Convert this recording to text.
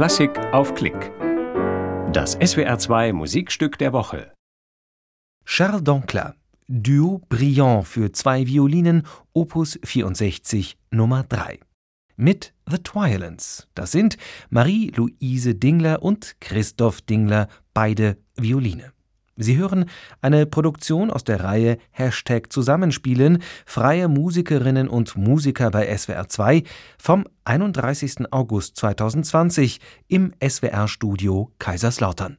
Klassik auf Klick. Das SWR2 Musikstück der Woche. Charles Dancla, Duo Brillant für zwei Violinen, Opus 64 Nummer 3. Mit The Twilens. Das sind Marie-Louise Dingler und Christoph Dingler, beide Violine. Sie hören eine Produktion aus der Reihe Hashtag Zusammenspielen, freie Musikerinnen und Musiker bei SWR 2 vom 31. August 2020 im SWR-Studio Kaiserslautern.